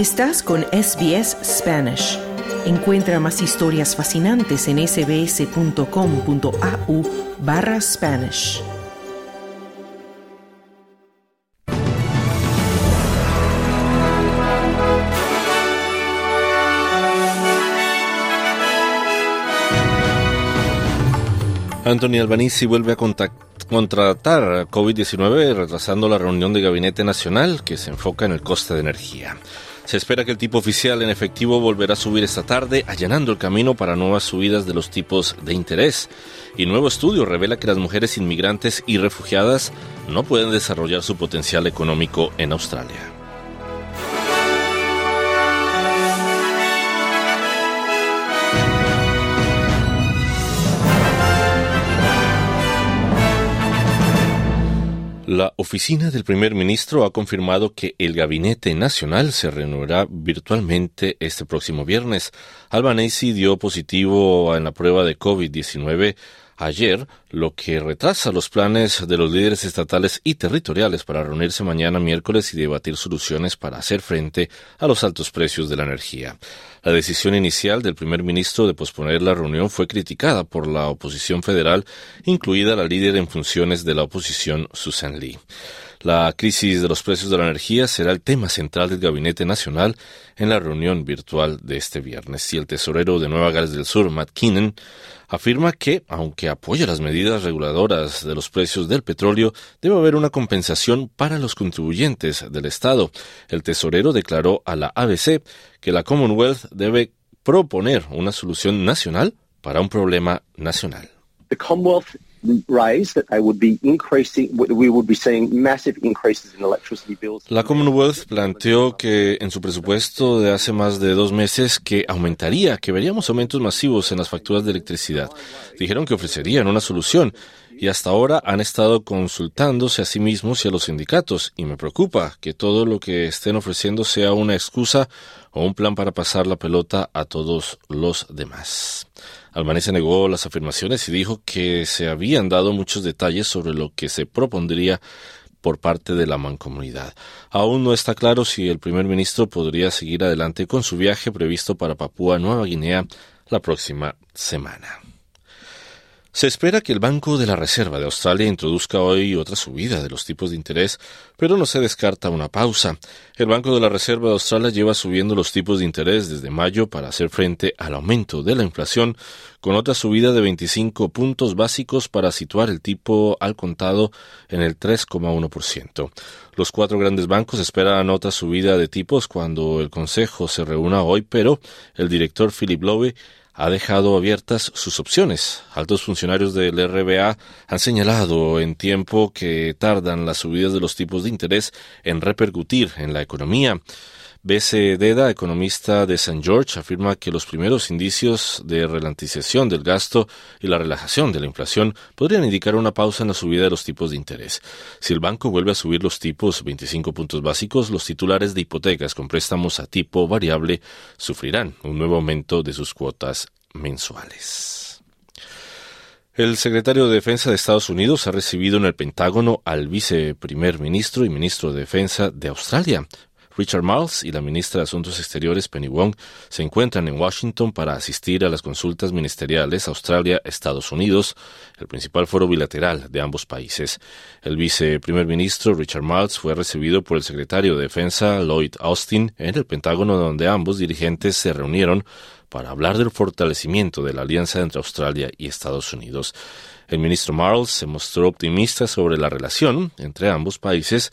Estás con SBS Spanish. Encuentra más historias fascinantes en sbs.com.au barra Spanish. Anthony Albanese vuelve a contratar COVID-19 retrasando la reunión de Gabinete Nacional que se enfoca en el coste de energía. Se espera que el tipo oficial en efectivo volverá a subir esta tarde, allanando el camino para nuevas subidas de los tipos de interés. Y nuevo estudio revela que las mujeres inmigrantes y refugiadas no pueden desarrollar su potencial económico en Australia. La oficina del primer ministro ha confirmado que el gabinete nacional se reunirá virtualmente este próximo viernes. Albanese dio positivo en la prueba de COVID-19 ayer, lo que retrasa los planes de los líderes estatales y territoriales para reunirse mañana miércoles y debatir soluciones para hacer frente a los altos precios de la energía. La decisión inicial del primer ministro de posponer la reunión fue criticada por la oposición federal, incluida la líder en funciones de la oposición, Susan Lee. La crisis de los precios de la energía será el tema central del Gabinete Nacional en la reunión virtual de este viernes. Y el tesorero de Nueva Gales del Sur, Matt Keenan, afirma que, aunque apoya las medidas reguladoras de los precios del petróleo, debe haber una compensación para los contribuyentes del Estado. El tesorero declaró a la ABC que la Commonwealth debe proponer una solución nacional para un problema nacional. La Commonwealth planteó que en su presupuesto de hace más de dos meses que aumentaría, que veríamos aumentos masivos en las facturas de electricidad. Dijeron que ofrecerían una solución y hasta ahora han estado consultándose a sí mismos y a los sindicatos y me preocupa que todo lo que estén ofreciendo sea una excusa o un plan para pasar la pelota a todos los demás. Albanese negó las afirmaciones y dijo que se habían dado muchos detalles sobre lo que se propondría por parte de la mancomunidad. Aún no está claro si el primer ministro podría seguir adelante con su viaje previsto para Papúa Nueva Guinea la próxima semana. Se espera que el Banco de la Reserva de Australia introduzca hoy otra subida de los tipos de interés, pero no se descarta una pausa. El Banco de la Reserva de Australia lleva subiendo los tipos de interés desde mayo para hacer frente al aumento de la inflación, con otra subida de 25 puntos básicos para situar el tipo al contado en el 3,1%. Los cuatro grandes bancos esperan otra subida de tipos cuando el Consejo se reúna hoy, pero el director Philip Lowe ha dejado abiertas sus opciones. Altos funcionarios del RBA han señalado en tiempo que tardan las subidas de los tipos de interés en repercutir en la economía. B.C. Deda, economista de St. George, afirma que los primeros indicios de ralentización del gasto y la relajación de la inflación podrían indicar una pausa en la subida de los tipos de interés. Si el banco vuelve a subir los tipos 25 puntos básicos, los titulares de hipotecas con préstamos a tipo variable sufrirán un nuevo aumento de sus cuotas mensuales. El secretario de Defensa de Estados Unidos ha recibido en el Pentágono al viceprimer ministro y ministro de Defensa de Australia, Richard Marles y la ministra de Asuntos Exteriores Penny Wong se encuentran en Washington para asistir a las consultas ministeriales Australia-Estados Unidos, el principal foro bilateral de ambos países. El viceprimer ministro Richard Marles fue recibido por el secretario de Defensa Lloyd Austin en el Pentágono donde ambos dirigentes se reunieron para hablar del fortalecimiento de la alianza entre Australia y Estados Unidos. El ministro Marles se mostró optimista sobre la relación entre ambos países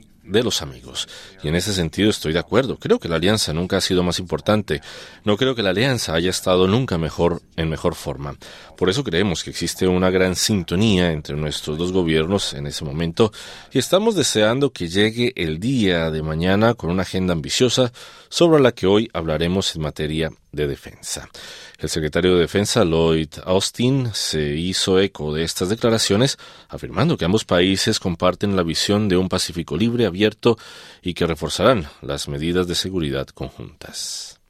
de los amigos. Y en ese sentido estoy de acuerdo. Creo que la alianza nunca ha sido más importante. No creo que la alianza haya estado nunca mejor en mejor forma. Por eso creemos que existe una gran sintonía entre nuestros dos gobiernos en ese momento y estamos deseando que llegue el día de mañana con una agenda ambiciosa sobre la que hoy hablaremos en materia de defensa. El secretario de Defensa, Lloyd Austin, se hizo eco de estas declaraciones, afirmando que ambos países comparten la visión de un Pacífico libre, abierto y que reforzarán las medidas de seguridad conjuntas.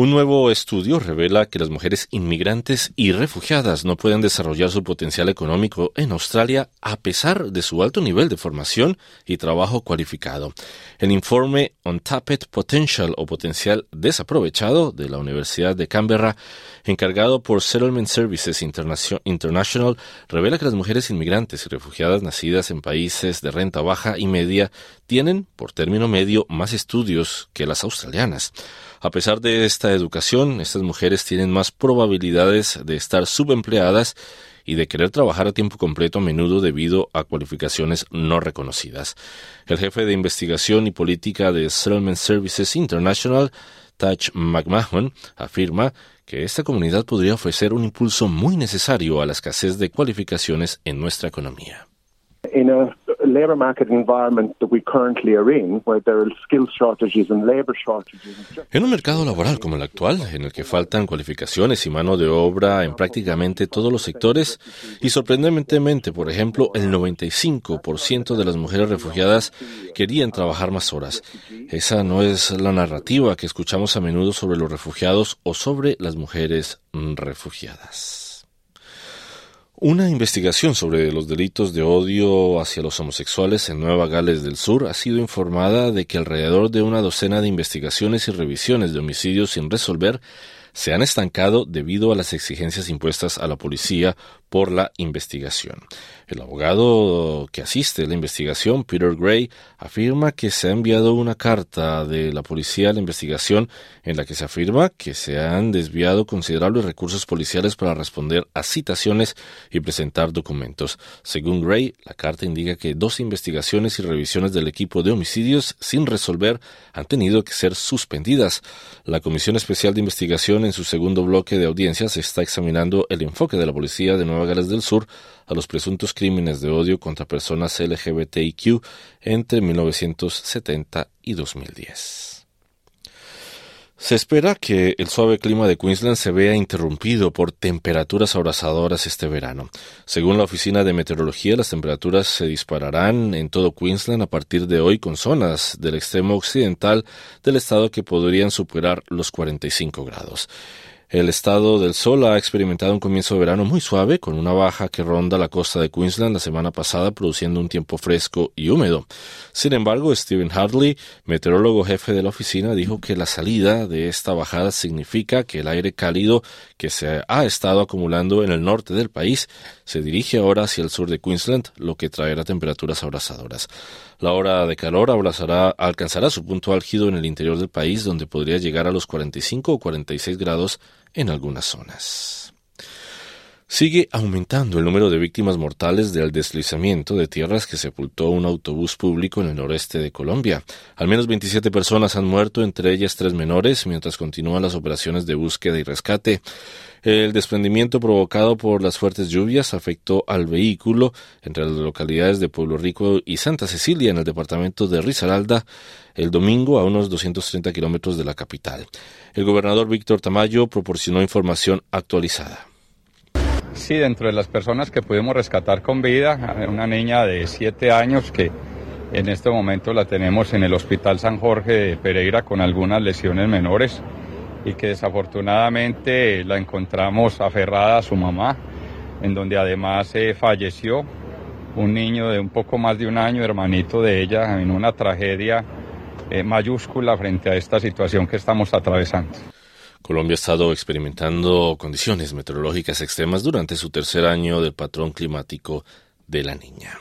Un nuevo estudio revela que las mujeres inmigrantes y refugiadas no pueden desarrollar su potencial económico en Australia a pesar de su alto nivel de formación y trabajo cualificado. El informe Untapped Potential o Potencial Desaprovechado de la Universidad de Canberra, encargado por Settlement Services International, revela que las mujeres inmigrantes y refugiadas nacidas en países de renta baja y media tienen, por término medio, más estudios que las australianas. A pesar de esta educación, estas mujeres tienen más probabilidades de estar subempleadas y de querer trabajar a tiempo completo a menudo debido a cualificaciones no reconocidas. El jefe de investigación y política de Settlement Services International, Taj McMahon, afirma que esta comunidad podría ofrecer un impulso muy necesario a la escasez de cualificaciones en nuestra economía. En un mercado laboral como el actual, en el que faltan cualificaciones y mano de obra en prácticamente todos los sectores, y sorprendentemente, por ejemplo, el 95% de las mujeres refugiadas querían trabajar más horas. Esa no es la narrativa que escuchamos a menudo sobre los refugiados o sobre las mujeres refugiadas. Una investigación sobre los delitos de odio hacia los homosexuales en Nueva Gales del Sur ha sido informada de que alrededor de una docena de investigaciones y revisiones de homicidios sin resolver se han estancado debido a las exigencias impuestas a la policía por la investigación. El abogado que asiste a la investigación, Peter Gray, afirma que se ha enviado una carta de la policía a la investigación en la que se afirma que se han desviado considerables recursos policiales para responder a citaciones y presentar documentos. Según Gray, la carta indica que dos investigaciones y revisiones del equipo de homicidios sin resolver han tenido que ser suspendidas. La Comisión Especial de Investigación en su segundo bloque de audiencias está examinando el enfoque de la policía de Nueva Gales del Sur a los presuntos crímenes de odio contra personas LGBTIQ entre 1970 y 2010. Se espera que el suave clima de Queensland se vea interrumpido por temperaturas abrasadoras este verano. Según la Oficina de Meteorología, las temperaturas se dispararán en todo Queensland a partir de hoy con zonas del extremo occidental del estado que podrían superar los 45 grados. El estado del sol ha experimentado un comienzo de verano muy suave, con una baja que ronda la costa de Queensland la semana pasada, produciendo un tiempo fresco y húmedo. Sin embargo, Stephen Hartley, meteorólogo jefe de la oficina, dijo que la salida de esta bajada significa que el aire cálido que se ha estado acumulando en el norte del país se dirige ahora hacia el sur de Queensland, lo que traerá temperaturas abrasadoras. La hora de calor alcanzará su punto álgido en el interior del país, donde podría llegar a los 45 o 46 grados en algunas zonas. Sigue aumentando el número de víctimas mortales del deslizamiento de tierras que sepultó un autobús público en el noreste de Colombia. Al menos 27 personas han muerto, entre ellas tres menores, mientras continúan las operaciones de búsqueda y rescate. El desprendimiento provocado por las fuertes lluvias afectó al vehículo entre las localidades de Pueblo Rico y Santa Cecilia en el departamento de Risaralda el domingo a unos 230 kilómetros de la capital. El gobernador Víctor Tamayo proporcionó información actualizada. Sí, dentro de las personas que pudimos rescatar con vida, una niña de 7 años que en este momento la tenemos en el Hospital San Jorge de Pereira con algunas lesiones menores y que desafortunadamente la encontramos aferrada a su mamá, en donde además eh, falleció un niño de un poco más de un año, hermanito de ella, en una tragedia eh, mayúscula frente a esta situación que estamos atravesando. Colombia ha estado experimentando condiciones meteorológicas extremas durante su tercer año del patrón climático de la niña.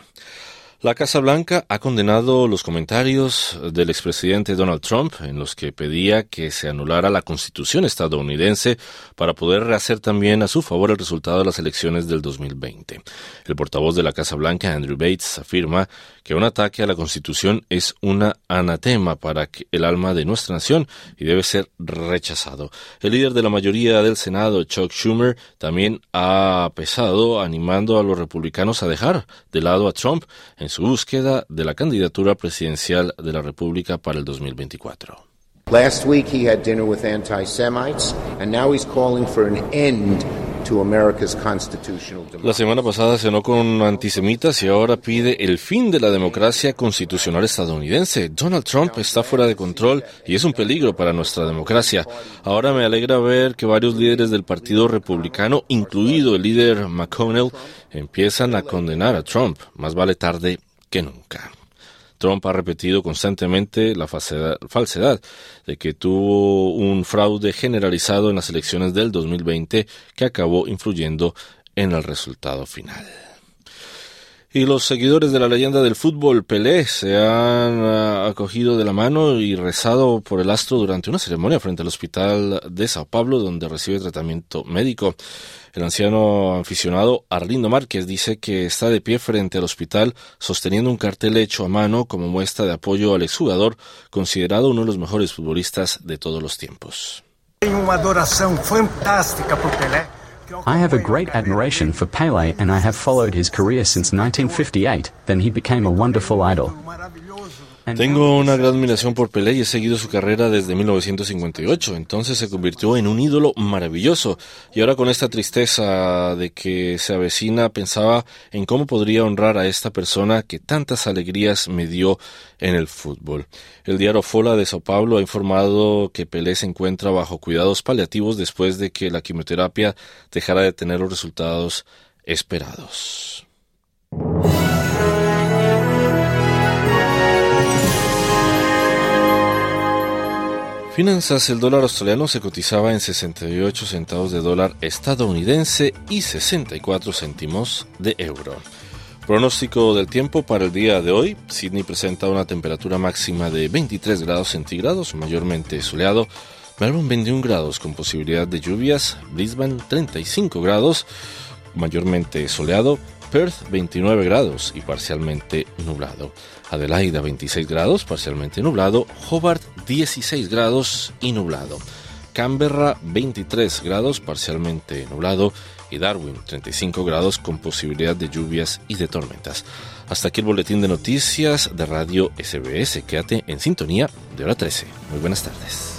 La Casa Blanca ha condenado los comentarios del expresidente Donald Trump en los que pedía que se anulara la constitución estadounidense para poder rehacer también a su favor el resultado de las elecciones del 2020. El portavoz de la Casa Blanca, Andrew Bates, afirma que un ataque a la constitución es una anatema para el alma de nuestra nación y debe ser rechazado. El líder de la mayoría del Senado, Chuck Schumer, también ha pesado animando a los republicanos a dejar de lado a Trump su búsqueda de la candidatura presidencial de la República para el 2024. Last week he had dinner with anti-Semites and now he's calling for an end La semana pasada cenó con antisemitas y ahora pide el fin de la democracia constitucional estadounidense. Donald Trump está fuera de control y es un peligro para nuestra democracia. Ahora me alegra ver que varios líderes del Partido Republicano, incluido el líder McConnell, empiezan a condenar a Trump. Más vale tarde que nunca. Trump ha repetido constantemente la falsedad de que tuvo un fraude generalizado en las elecciones del 2020 que acabó influyendo en el resultado final. Y los seguidores de la leyenda del fútbol Pelé se han ah, acogido de la mano y rezado por el astro durante una ceremonia frente al hospital de Sao Paulo donde recibe tratamiento médico. El anciano aficionado Arlindo Márquez dice que está de pie frente al hospital sosteniendo un cartel hecho a mano como muestra de apoyo al exjugador considerado uno de los mejores futbolistas de todos los tiempos. Tengo una adoración fantástica por Pelé. I have a great admiration for Pele and I have followed his career since 1958. Then he became a wonderful idol. Tengo una gran admiración por Pelé y he seguido su carrera desde 1958. Entonces se convirtió en un ídolo maravilloso. Y ahora con esta tristeza de que se avecina, pensaba en cómo podría honrar a esta persona que tantas alegrías me dio en el fútbol. El diario Fola de Sao Paulo ha informado que Pelé se encuentra bajo cuidados paliativos después de que la quimioterapia dejara de tener los resultados esperados. Finanzas, el dólar australiano se cotizaba en 68 centavos de dólar estadounidense y 64 céntimos de euro. Pronóstico del tiempo para el día de hoy. Sydney presenta una temperatura máxima de 23 grados centígrados, mayormente soleado. Melbourne 21 grados con posibilidad de lluvias. Brisbane 35 grados, mayormente soleado. Perth 29 grados y parcialmente nublado. Adelaida 26 grados, parcialmente nublado. Hobart 16 grados y nublado. Canberra 23 grados, parcialmente nublado. Y Darwin 35 grados con posibilidad de lluvias y de tormentas. Hasta aquí el boletín de noticias de Radio SBS. Quédate en sintonía de hora 13. Muy buenas tardes.